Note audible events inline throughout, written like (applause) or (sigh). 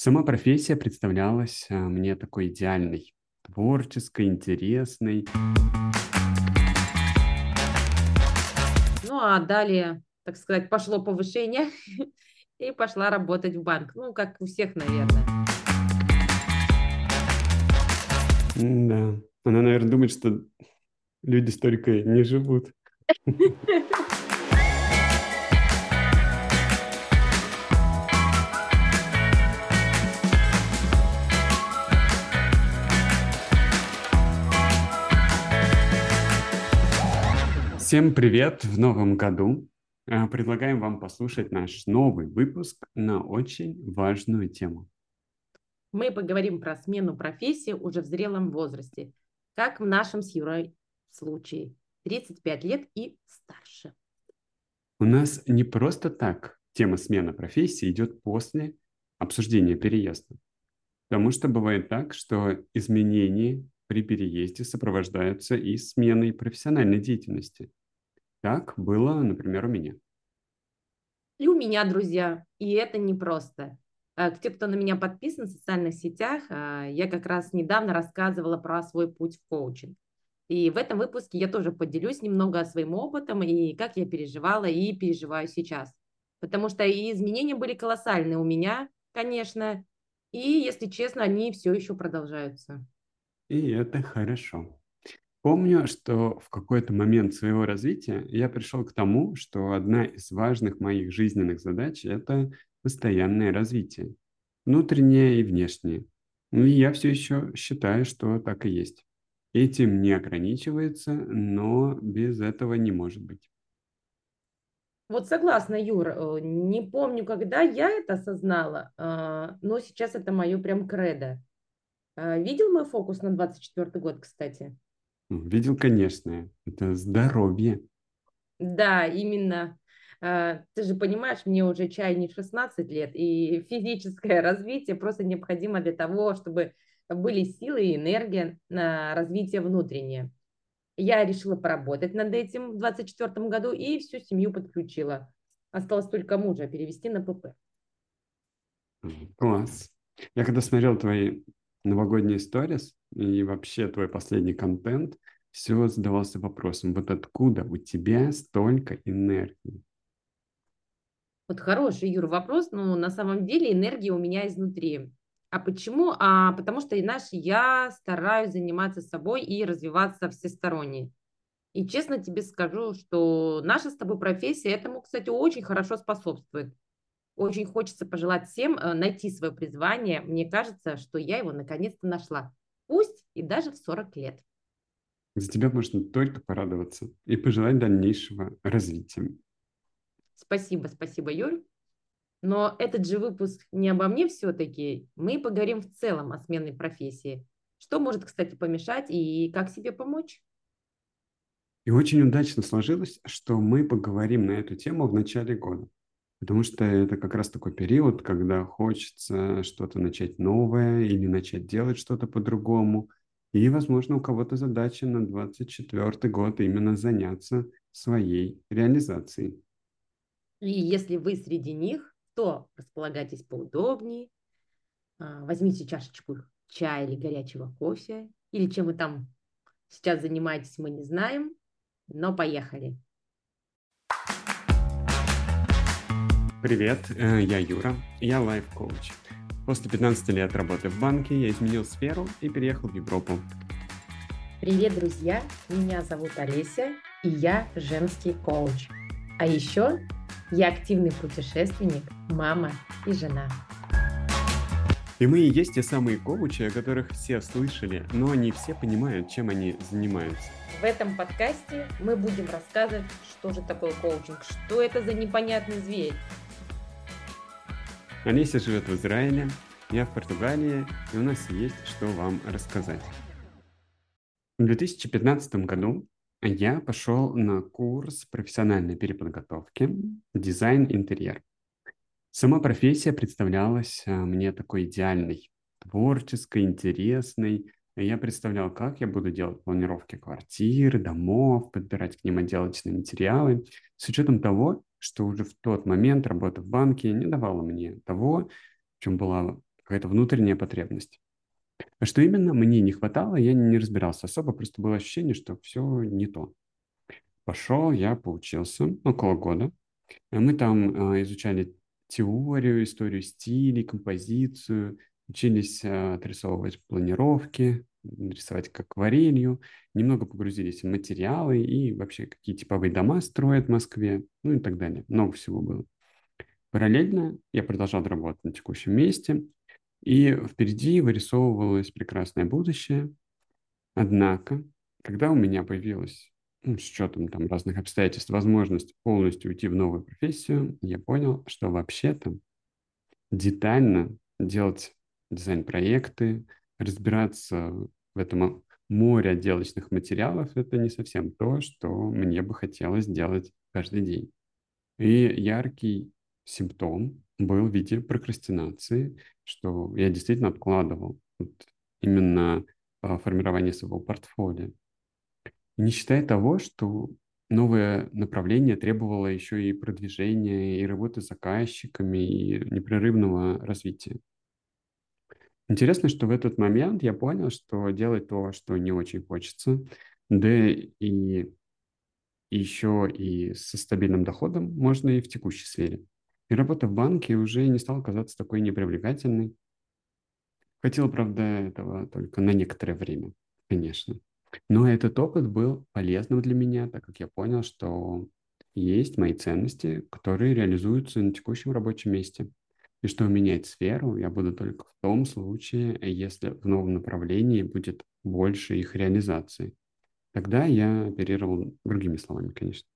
Сама профессия представлялась а, мне такой идеальной, творческой, интересной. Ну, а далее, так сказать, пошло повышение (laughs) и пошла работать в банк. Ну, как у всех, наверное. Да, она, наверное, думает, что люди столько не живут. (laughs) Всем привет в новом году. Э, предлагаем вам послушать наш новый выпуск на очень важную тему. Мы поговорим про смену профессии уже в зрелом возрасте, как в нашем с Юрой случае. 35 лет и старше. У нас не просто так тема смены профессии идет после обсуждения переезда. Потому что бывает так, что изменения при переезде сопровождаются и сменой профессиональной деятельности. Так было, например, у меня. И у меня, друзья. И это непросто. А, те, кто на меня подписан в социальных сетях, а, я как раз недавно рассказывала про свой путь в коучинг. И в этом выпуске я тоже поделюсь немного своим опытом и как я переживала и переживаю сейчас. Потому что и изменения были колоссальные у меня, конечно, и, если честно, они все еще продолжаются. И это хорошо. Помню, что в какой-то момент своего развития я пришел к тому, что одна из важных моих жизненных задач – это постоянное развитие, внутреннее и внешнее. Ну и я все еще считаю, что так и есть. Этим не ограничивается, но без этого не может быть. Вот согласна, Юр, э, не помню, когда я это осознала, а, но сейчас это мое прям кредо. А, видел мой фокус на 24 год, кстати? Видел, конечно, это здоровье. Да, именно. А, ты же понимаешь, мне уже чай не 16 лет, и физическое (laughs) развитие просто необходимо для того, чтобы были силы и энергия на развитие внутреннее. Я решила поработать над этим в 24 году и всю семью подключила. Осталось только мужа перевести на ПП. Класс. Я когда смотрел твои новогодние сторис и вообще твой последний контент, все задавался вопросом, вот откуда у тебя столько энергии? Вот хороший, Юр, вопрос, но на самом деле энергия у меня изнутри. А почему? А потому что, знаешь, я стараюсь заниматься собой и развиваться всесторонне. И честно тебе скажу, что наша с тобой профессия этому, кстати, очень хорошо способствует. Очень хочется пожелать всем э, найти свое призвание. Мне кажется, что я его наконец-то нашла. Пусть и даже в 40 лет. За тебя можно только порадоваться и пожелать дальнейшего развития. Спасибо, спасибо, Юль. Но этот же выпуск не обо мне все-таки. Мы поговорим в целом о сменной профессии. Что может, кстати, помешать и как себе помочь? И очень удачно сложилось, что мы поговорим на эту тему в начале года. Потому что это как раз такой период, когда хочется что-то начать новое или начать делать что-то по-другому. И, возможно, у кого-то задача на 24 год именно заняться своей реализацией. И если вы среди них, то располагайтесь поудобнее, а, возьмите чашечку чая или горячего кофе, или чем вы там сейчас занимаетесь, мы не знаем, но поехали. Привет, э, я Юра, я лайф-коуч. После 15 лет работы в банке я изменил сферу и переехал в Европу. Привет, друзья! Меня зовут Олеся, и я женский коуч. А еще я активный путешественник, мама и жена. И мы и есть те самые коучи, о которых все слышали, но не все понимают, чем они занимаются. В этом подкасте мы будем рассказывать, что же такое коучинг, что это за непонятный зверь. Олеся живет в Израиле, я в Португалии, и у нас есть что вам рассказать. В 2015 году я пошел на курс профессиональной переподготовки «Дизайн интерьер». Сама профессия представлялась а, мне такой идеальной, творческой, интересной. Я представлял, как я буду делать планировки квартир, домов, подбирать к ним отделочные материалы, с учетом того, что уже в тот момент работа в банке не давала мне того, в чем была какая-то внутренняя потребность. А что именно мне не хватало, я не разбирался особо, просто было ощущение, что все не то. Пошел, я поучился около года. Мы там э, изучали теорию, историю стилей, композицию, учились э, отрисовывать планировки, рисовать как акварелью, немного погрузились в материалы и вообще какие типовые дома строят в Москве, ну и так далее. Много всего было. Параллельно я продолжал работать на текущем месте, и впереди вырисовывалось прекрасное будущее. Однако, когда у меня появилась, ну, с учетом там разных обстоятельств, возможность полностью уйти в новую профессию, я понял, что вообще-то детально делать дизайн-проекты, разбираться в этом море отделочных материалов, это не совсем то, что мне бы хотелось делать каждый день. И яркий симптом был в виде прокрастинации, что я действительно откладывал вот именно а, формирование своего портфолио. Не считая того, что новое направление требовало еще и продвижения, и работы с заказчиками, и непрерывного развития. Интересно, что в этот момент я понял, что делать то, что не очень хочется, да и еще и со стабильным доходом можно и в текущей сфере. И работа в банке уже не стала казаться такой непривлекательной. Хотел, правда, этого только на некоторое время, конечно. Но этот опыт был полезным для меня, так как я понял, что есть мои ценности, которые реализуются на текущем рабочем месте. И что менять сферу я буду только в том случае, если в новом направлении будет больше их реализации. Тогда я оперировал другими словами, конечно.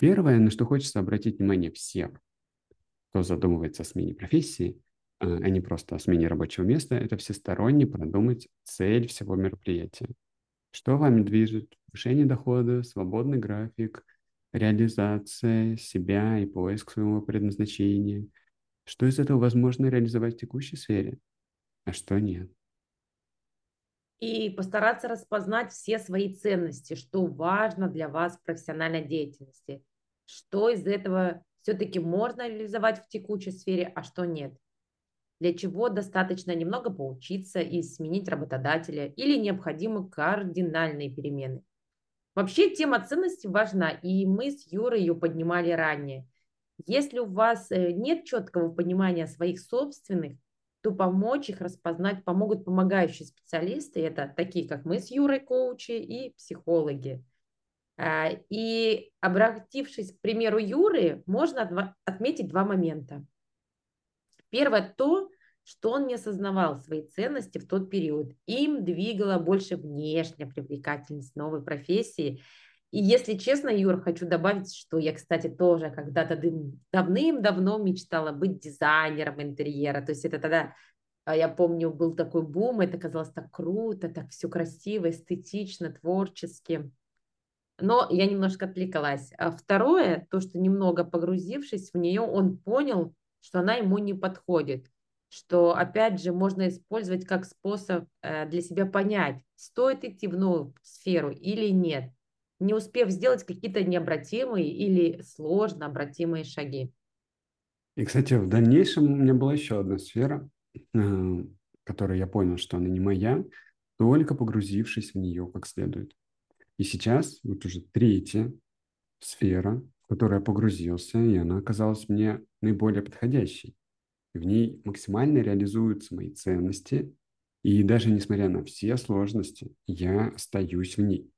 Первое, на что хочется обратить внимание всем, кто задумывается о смене профессии, а, а не просто о смене рабочего места, это всесторонне продумать цель всего мероприятия. Что вами движет? Повышение дохода, свободный график, реализация себя и поиск своего предназначения. Что из этого возможно реализовать в текущей сфере, а что нет? и постараться распознать все свои ценности, что важно для вас в профессиональной деятельности, что из этого все-таки можно реализовать в текущей сфере, а что нет. Для чего достаточно немного поучиться и сменить работодателя или необходимы кардинальные перемены. Вообще тема ценностей важна, и мы с Юрой ее поднимали ранее. Если у вас э, нет четкого понимания своих собственных, то помочь их распознать помогут помогающие специалисты. Это такие, как мы с Юрой, коучи и психологи. А, и обратившись к примеру Юры, можно отметить два момента. Первое то, что он не осознавал свои ценности в тот период. Им двигала больше внешняя привлекательность новой профессии – и если честно, Юр, хочу добавить, что я, кстати, тоже когда-то давным-давно мечтала быть дизайнером интерьера. То есть это тогда, а, я помню, был такой бум, это казалось так круто, так все красиво, эстетично, творчески. Но я немножко отвлекалась. А второе, то, что немного погрузившись в нее, он понял, что она ему не подходит что, опять же, можно использовать как способ э, для себя понять, стоит идти в новую сферу или нет не успев сделать какие-то необратимые или сложно обратимые шаги. И, кстати, в дальнейшем у меня была еще одна сфера, э, которой я понял, что она не моя, только погрузившись в нее как следует. И сейчас вот уже третья сфера, в которую я погрузился, и она оказалась мне наиболее подходящей. В ней максимально реализуются мои ценности, и даже несмотря на все сложности, я остаюсь в ней.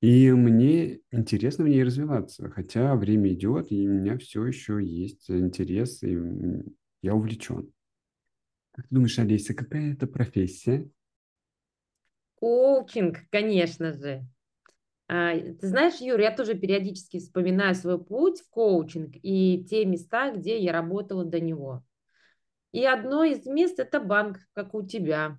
И мне интересно в ней развиваться, хотя время идет, и у меня все еще есть интерес, и я увлечен. Как ты думаешь, Олеся, какая это профессия? Коучинг, конечно же. А, ты знаешь, Юр, я тоже периодически вспоминаю свой путь в коучинг и те места, где я работала до него. И одно из мест – это банк, как у тебя.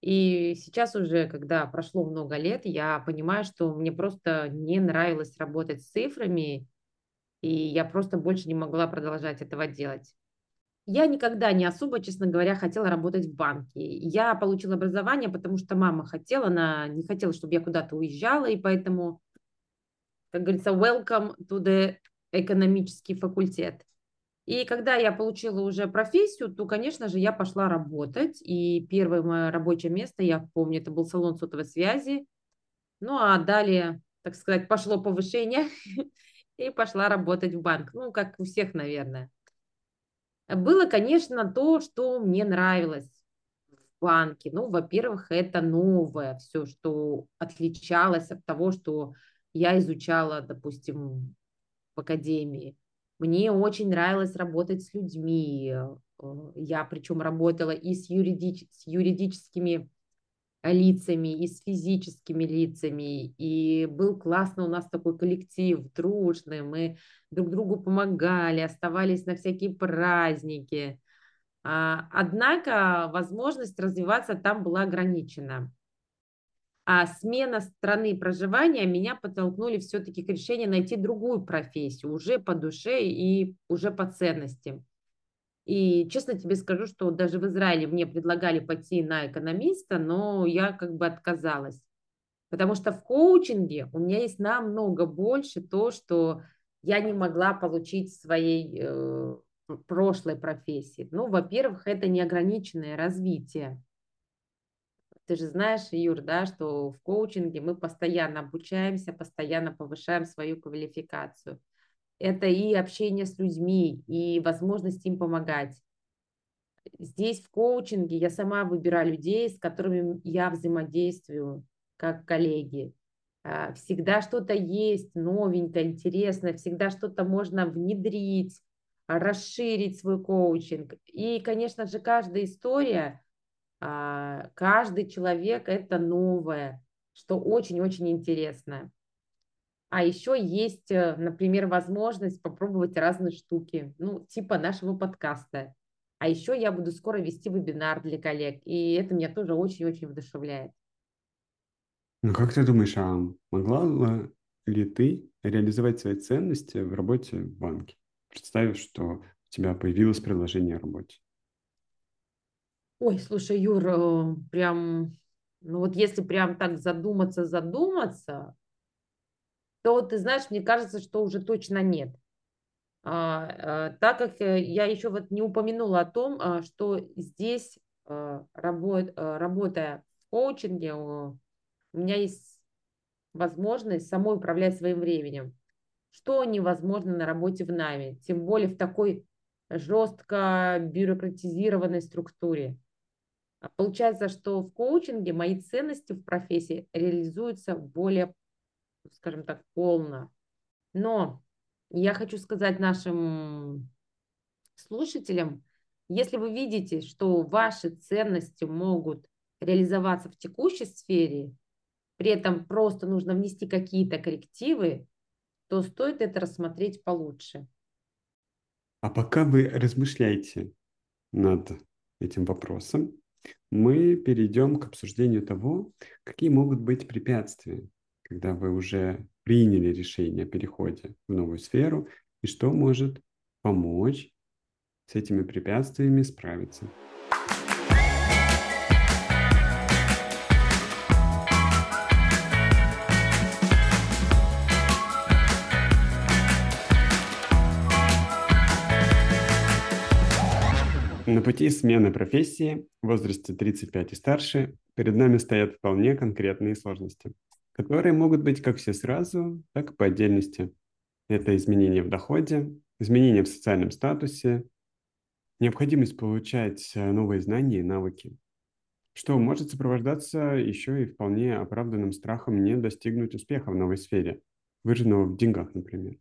И сейчас уже, когда прошло много лет, я понимаю, что мне просто не нравилось работать с цифрами, и я просто больше не могла продолжать этого делать. Я никогда не особо, честно говоря, хотела работать в банке. Я получила образование, потому что мама хотела, она не хотела, чтобы я куда-то уезжала, и поэтому, как говорится, welcome to the экономический факультет. И когда я получила уже профессию, то, конечно же, я пошла работать. И первое мое рабочее место, я помню, это был салон сотовой связи. Ну, а далее, так сказать, пошло повышение (laughs) и пошла работать в банк. Ну, как у всех, наверное. Было, конечно, то, что мне нравилось в банке. Ну, во-первых, это новое, все, что отличалось от того, что я изучала, допустим, в академии. Мне очень нравилось работать с людьми. Э, я причем работала и с, юридич... с юридическими лицами, и с физическими лицами. И был классно у нас такой коллектив, дружный. Мы друг другу помогали, оставались на всякие праздники. А, однако возможность развиваться там была ограничена. А смена страны проживания меня подтолкнули все-таки к решению найти другую профессию, уже по душе и уже по ценностям. И честно тебе скажу, что даже в Израиле мне предлагали пойти на экономиста, но я как бы отказалась. Потому что в коучинге у меня есть намного больше то, что я не могла получить в своей э, прошлой профессии. Ну, во-первых, это неограниченное развитие. Ты же знаешь, Юр, да, что в коучинге мы постоянно обучаемся, постоянно повышаем свою квалификацию. Это и общение с людьми, и возможность им помогать. Здесь в коучинге я сама выбираю людей, с которыми я взаимодействую как коллеги. А, всегда что-то есть новенькое, интересное, всегда что-то можно внедрить, расширить свой коучинг. И, конечно же, каждая история каждый человек это новое, что очень-очень интересно. А еще есть, э, например, возможность попробовать разные штуки, ну, типа нашего подкаста. А еще я буду скоро вести вебинар для коллег, и это меня тоже очень-очень вдохновляет. Ну, как ты думаешь, а могла ли ты реализовать свои ценности в работе в банке, представив, что у тебя появилось предложение о работе? Ой, слушай, Юр, э, прям, ну вот если прям так задуматься, задуматься, то ты знаешь, мне кажется, что уже точно нет. А, а, так как э, я еще вот не упомянула о том, а, что здесь, работ, работая в коучинге, у меня есть возможность самой управлять своим временем, что невозможно на работе в найме, тем более в такой жестко бюрократизированной структуре. А получается, что в коучинге мои ценности в профессии реализуются более, скажем так, полно. Но я хочу сказать нашим слушателям, если вы видите, что ваши ценности могут реализоваться в текущей сфере, при этом просто нужно внести какие-то коррективы, то стоит это рассмотреть получше. А пока вы размышляете над этим вопросом, мы перейдем к обсуждению того, какие могут быть препятствия, когда вы уже приняли решение о переходе в новую сферу, и что может помочь с этими препятствиями справиться. На пути смены профессии в возрасте 35 и старше перед нами стоят вполне конкретные сложности, которые могут быть как все сразу, так и по отдельности. Это изменения в доходе, изменения в социальном статусе, необходимость получать э, новые знания и навыки, что может сопровождаться еще и вполне оправданным страхом не достигнуть успеха в новой сфере, выраженного в деньгах, например,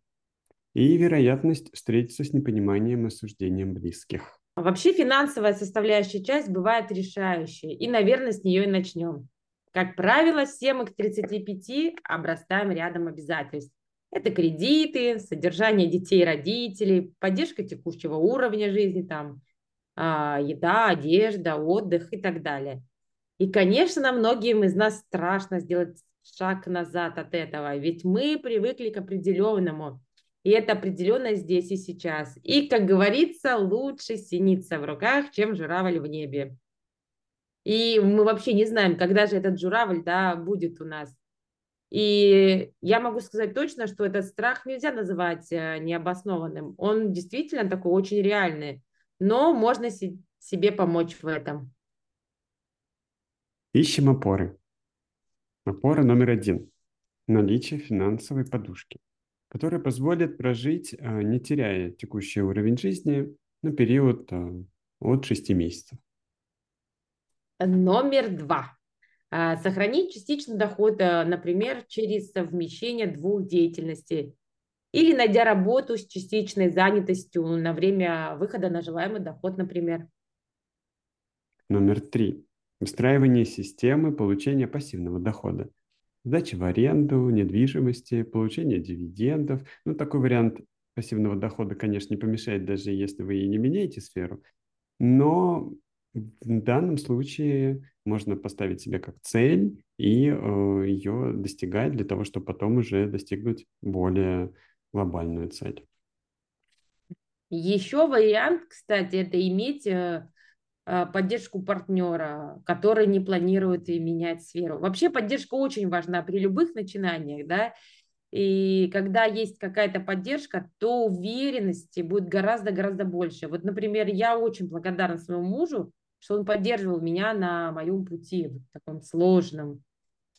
и вероятность встретиться с непониманием и осуждением близких. Вообще финансовая составляющая часть бывает решающей, и, наверное, с нее и начнем. Как правило, все мы к 35 обрастаем рядом обязательств. Это кредиты, содержание детей и родителей, поддержка текущего уровня жизни, там, а, еда, одежда, отдых и так далее. И, конечно, многим из нас страшно сделать шаг назад от этого, ведь мы привыкли к определенному, и это определенно здесь и сейчас. И, как говорится, лучше синица в руках, чем журавль в небе. И мы вообще не знаем, когда же этот журавль да, будет у нас. И я могу сказать точно, что этот страх нельзя называть э, необоснованным. Он действительно такой очень реальный, но можно себе помочь в этом. Ищем опоры. Опора номер один – наличие финансовой подушки, которая позволит прожить, э, не теряя текущий уровень жизни, на период от 6 месяцев. Номер два а, сохранить частичный доход, э, например, через совмещение двух деятельностей или найдя работу с частичной занятостью на время выхода на желаемый доход, например. Номер три. Выстраивание системы получения пассивного дохода. Сдача в аренду, недвижимости, получение дивидендов. Ну, такой вариант пассивного дохода, конечно, не помешает, даже если вы и не меняете сферу. Но в данном случае можно поставить себе как цель и э, ее достигать для того, чтобы потом уже достигнуть более глобальную цель. Еще вариант, кстати, это иметь э, поддержку партнера, который не планирует и менять сферу. Вообще поддержка очень важна при любых начинаниях, да, и когда есть какая-то поддержка, то уверенности будет гораздо-гораздо больше. Вот, например, я очень благодарна своему мужу, что он поддерживал меня на моем пути, вот таком сложном.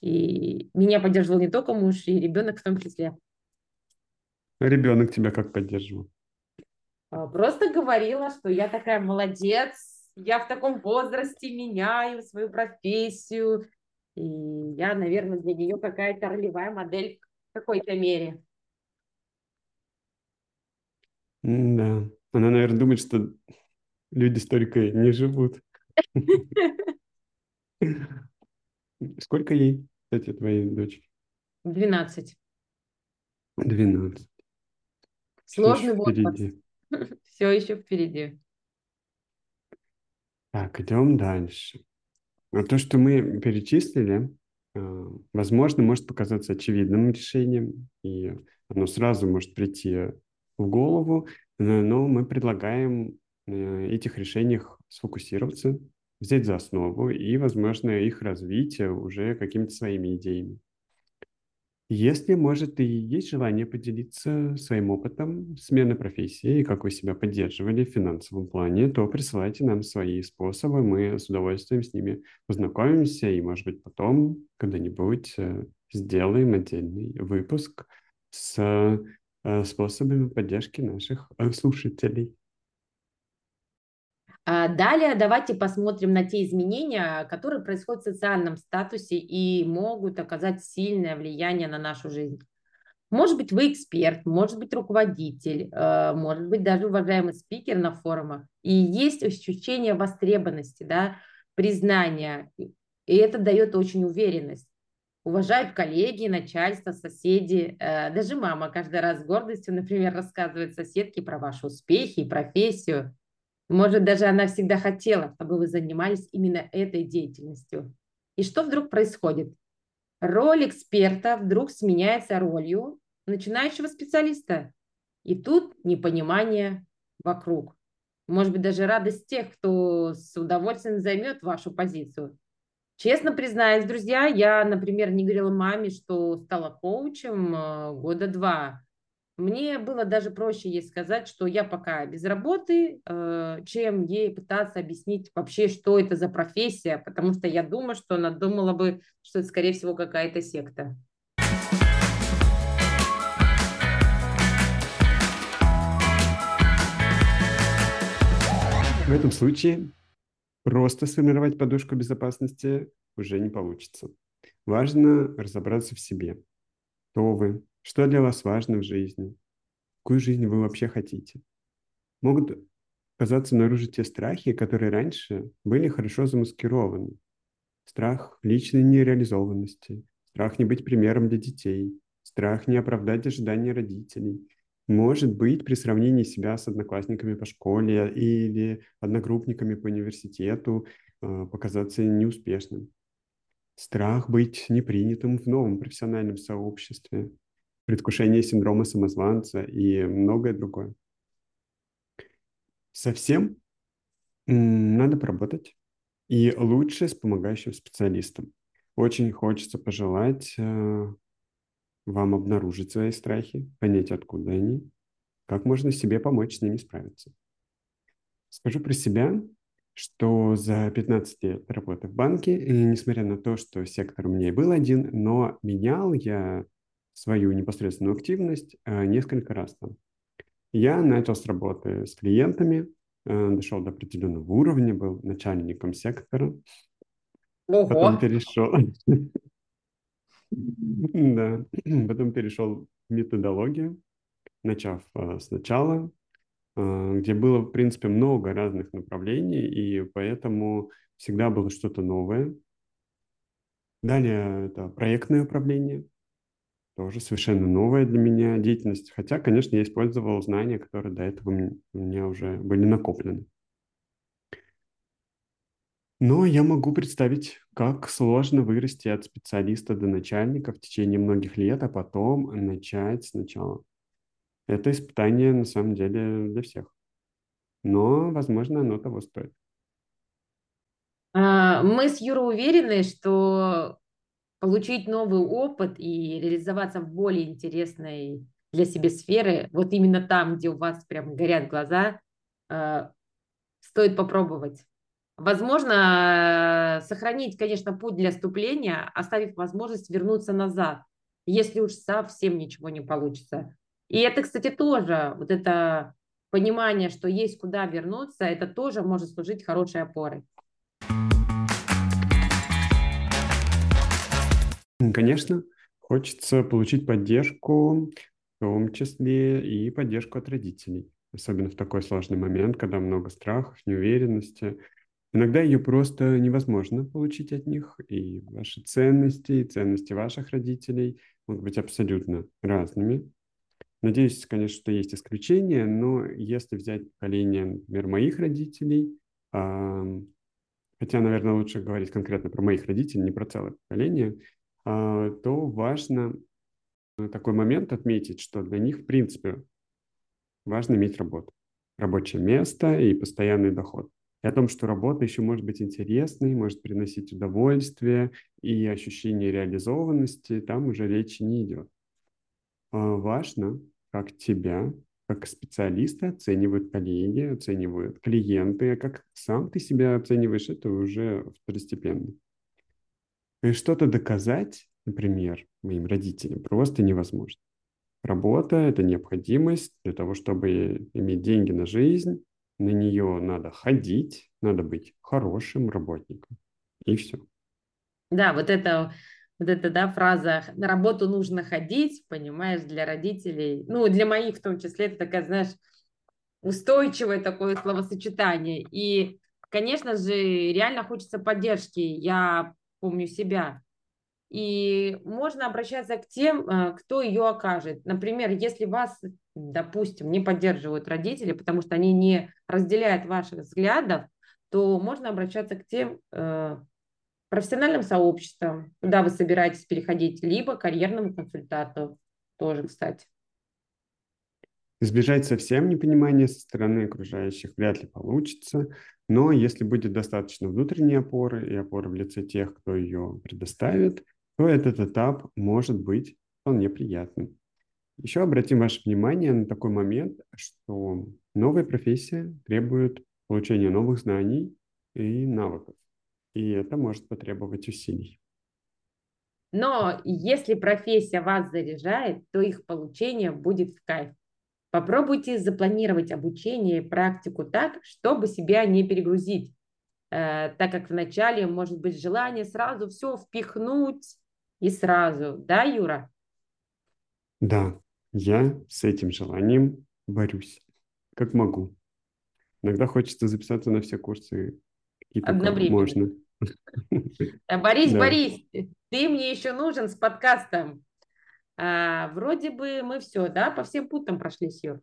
И меня поддерживал не только муж, и ребенок в том числе. А ребенок тебя как поддерживал? А, просто говорила, что я такая молодец, я в таком возрасте меняю свою профессию, и я, наверное, для нее какая-то ролевая модель в какой-то мере. Да. Она, наверное, думает, что люди столько не живут. (laughs) Сколько ей, кстати, твоей дочери? Двенадцать. Двенадцать. Сложный возраст. Все еще впереди. (laughs) Так, идем дальше. А то, что мы перечислили, а, возможно, может показаться очевидным решением, и оно сразу может прийти в голову, но мы предлагаем э, этих решениях сфокусироваться, взять за основу и, возможно, их развить уже какими-то своими идеями. Если, может, и есть желание поделиться своим опытом смены профессии и как вы себя поддерживали в финансовом плане, то присылайте нам свои способы, мы с удовольствием с ними познакомимся и, может быть, потом когда-нибудь э, сделаем отдельный выпуск с э, способами поддержки наших э, слушателей. А далее давайте посмотрим на те изменения, которые происходят в социальном статусе и могут оказать сильное влияние на нашу жизнь. Может быть, вы эксперт, может быть, руководитель, э, может быть, даже уважаемый спикер на форумах. И есть ощущение востребованности, да, признания. И это дает очень уверенность. Уважают коллеги, начальство, соседи. Э, даже мама каждый раз с гордостью, например, рассказывает соседке про ваши успехи и профессию. Может, даже она всегда хотела, чтобы вы занимались именно этой деятельностью. И что вдруг происходит? Роль эксперта вдруг сменяется ролью начинающего специалиста. И тут непонимание вокруг. Может быть, даже радость тех, кто с удовольствием займет вашу позицию. Честно признаюсь, друзья, я, например, не говорила маме, что стала коучем э, года два. Мне было даже проще ей сказать, что я пока без работы, э, чем ей пытаться объяснить вообще, что это за профессия, потому что я думаю, что она думала бы, что это, скорее всего, какая-то секта. В этом случае просто сформировать подушку безопасности уже не получится. Важно разобраться в себе. Кто вы, что для вас важно в жизни? Какую жизнь вы вообще хотите? Могут казаться наружу те страхи, которые раньше были хорошо замаскированы. Страх личной нереализованности, страх не быть примером для детей, страх не оправдать ожидания родителей. Может быть, при сравнении себя с одноклассниками по школе или одногруппниками по университету э, показаться неуспешным. Страх быть непринятым в новом профессиональном сообществе, предвкушение синдрома самозванца и многое другое. Совсем надо поработать. И лучше с помогающим специалистом. Очень хочется пожелать э, вам обнаружить свои страхи, понять, откуда они, как можно себе помочь с ними справиться. Скажу про себя, что за 15 лет работы в банке, несмотря на то, что сектор у меня и был один, но менял я свою непосредственную активность э, несколько раз там. Я начал с работы с клиентами, э, дошел до определенного уровня, был начальником сектора. Ого. Потом перешел... Да, потом перешел в методологию, начав э, сначала, где было, в принципе, много разных направлений, и поэтому всегда было что-то новое. Далее это проектное управление, тоже совершенно новая для меня деятельность. Хотя, конечно, я использовал знания, которые до этого у меня уже были накоплены. Но я могу представить, как сложно вырасти от специалиста до начальника в течение многих лет, а потом начать сначала. Это испытание на самом деле для всех. Но, возможно, оно того стоит. А, мы с Юрой уверены, что получить новый опыт и реализоваться в более интересной для себя сферы, вот именно там, где у вас прям горят глаза, э, стоит попробовать. Возможно, сохранить, конечно, путь для вступления, оставив возможность вернуться назад, если уж совсем ничего не получится. И это, кстати, тоже, вот это понимание, что есть куда вернуться, это тоже может служить хорошей опорой. Конечно, хочется получить поддержку, в том числе и поддержку от родителей, особенно в такой сложный момент, когда много страхов, неуверенности. Иногда ее просто невозможно получить от них, и ваши ценности, и ценности ваших родителей могут быть абсолютно разными. Надеюсь, конечно, что есть исключения, но если взять поколение, например, моих родителей, хотя, наверное, лучше говорить конкретно про моих родителей, не про целое поколение, то важно э, такой момент отметить, что для них, в принципе, важно иметь работу, рабочее место и постоянный доход. И о том, что работа еще может быть интересной, может приносить удовольствие и ощущение реализованности, там уже речи не идет. А, важно, как тебя, как специалиста оценивают коллеги, оценивают клиенты, а как сам ты себя оцениваешь, это уже второстепенно. И что-то доказать, например, моим родителям просто невозможно. Работа – это необходимость для того, чтобы иметь деньги на жизнь. На нее надо ходить, надо быть хорошим работником. И все. Да, вот это, вот эта да, фраза «на работу нужно ходить», понимаешь, для родителей, ну, для моих в том числе, это такая, знаешь, устойчивое такое словосочетание. И, конечно же, реально хочется поддержки. Я помню себя. И можно обращаться к тем, э, кто ее окажет. Например, если вас, допустим, не поддерживают родители, потому что они не разделяют ваших взглядов, то можно обращаться к тем э, профессиональным сообществам, куда вы собираетесь переходить, либо карьерному консультанту тоже, кстати. Избежать совсем непонимания со стороны окружающих вряд ли получится, но если будет достаточно внутренней опоры и опоры в лице тех, кто ее предоставит, то этот этап может быть вполне приятным. Еще обратим ваше внимание на такой момент, что новая профессия требует получения новых знаний и навыков, и это может потребовать усилий. Но если профессия вас заряжает, то их получение будет в кайф. Попробуйте запланировать обучение и практику так, чтобы себя не перегрузить, э, так как вначале может быть желание сразу все впихнуть и сразу. Да, Юра? Да, я с этим желанием борюсь, как могу. Иногда хочется записаться на все курсы, только можно. Борис, Борис, ты мне еще нужен с подкастом. А, вроде бы мы все, да, по всем путям прошли, Юр.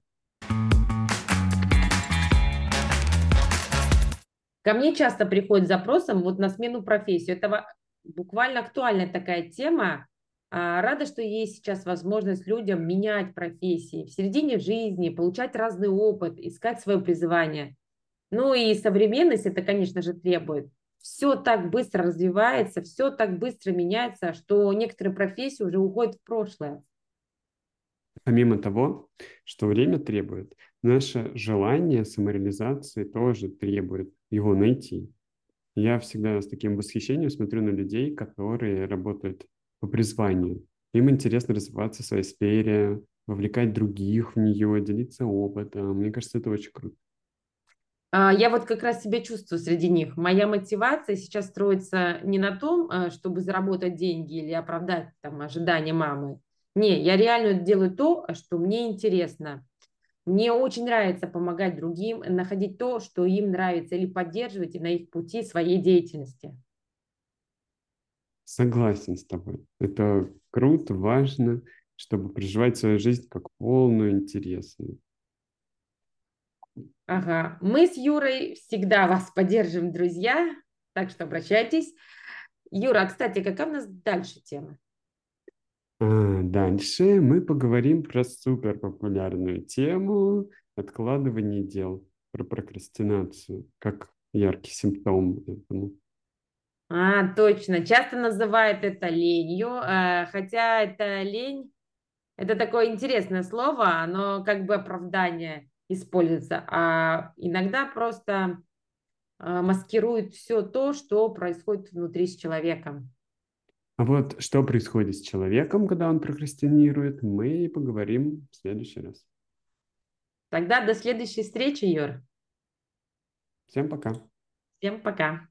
Ко мне часто приходят запросом вот на смену профессии. Это буквально актуальная такая тема. А, рада, что есть сейчас возможность людям менять профессии в середине жизни, получать разный опыт, искать свое призвание. Ну и современность это, конечно же, требует. Все так быстро развивается, все так быстро меняется, что некоторые профессии уже уходят в прошлое. Помимо того, что время требует, наше желание самореализации тоже требует его найти. Я всегда с таким восхищением смотрю на людей, которые работают по призванию. Им интересно развиваться в своей сфере, вовлекать других в нее, делиться опытом. Мне кажется, это очень круто. А, я вот как раз себя чувствую среди них. Моя мотивация сейчас строится не на том, а, чтобы заработать деньги или оправдать там, ожидания мамы. Не, я реально делаю то, что мне интересно. Мне очень нравится помогать другим, находить то, что им нравится, или поддерживать на их пути своей деятельности. Согласен с тобой. Это круто, важно, чтобы проживать свою жизнь как полную, интересную. Ага. Мы с Юрой всегда вас поддержим, друзья, так что обращайтесь. Юра, а, кстати, какая у нас дальше тема? А, дальше мы поговорим про супер популярную тему откладывание дел, про прокрастинацию, как яркий симптом этому. А, точно. Часто называют это ленью, а, хотя это лень, это такое интересное слово, оно как бы оправдание используется, а иногда просто а, маскирует все то, что происходит внутри с человеком. А вот что происходит с человеком, когда он прокрастинирует, мы поговорим в следующий раз. Тогда до следующей встречи, Юр. Всем пока. Всем пока.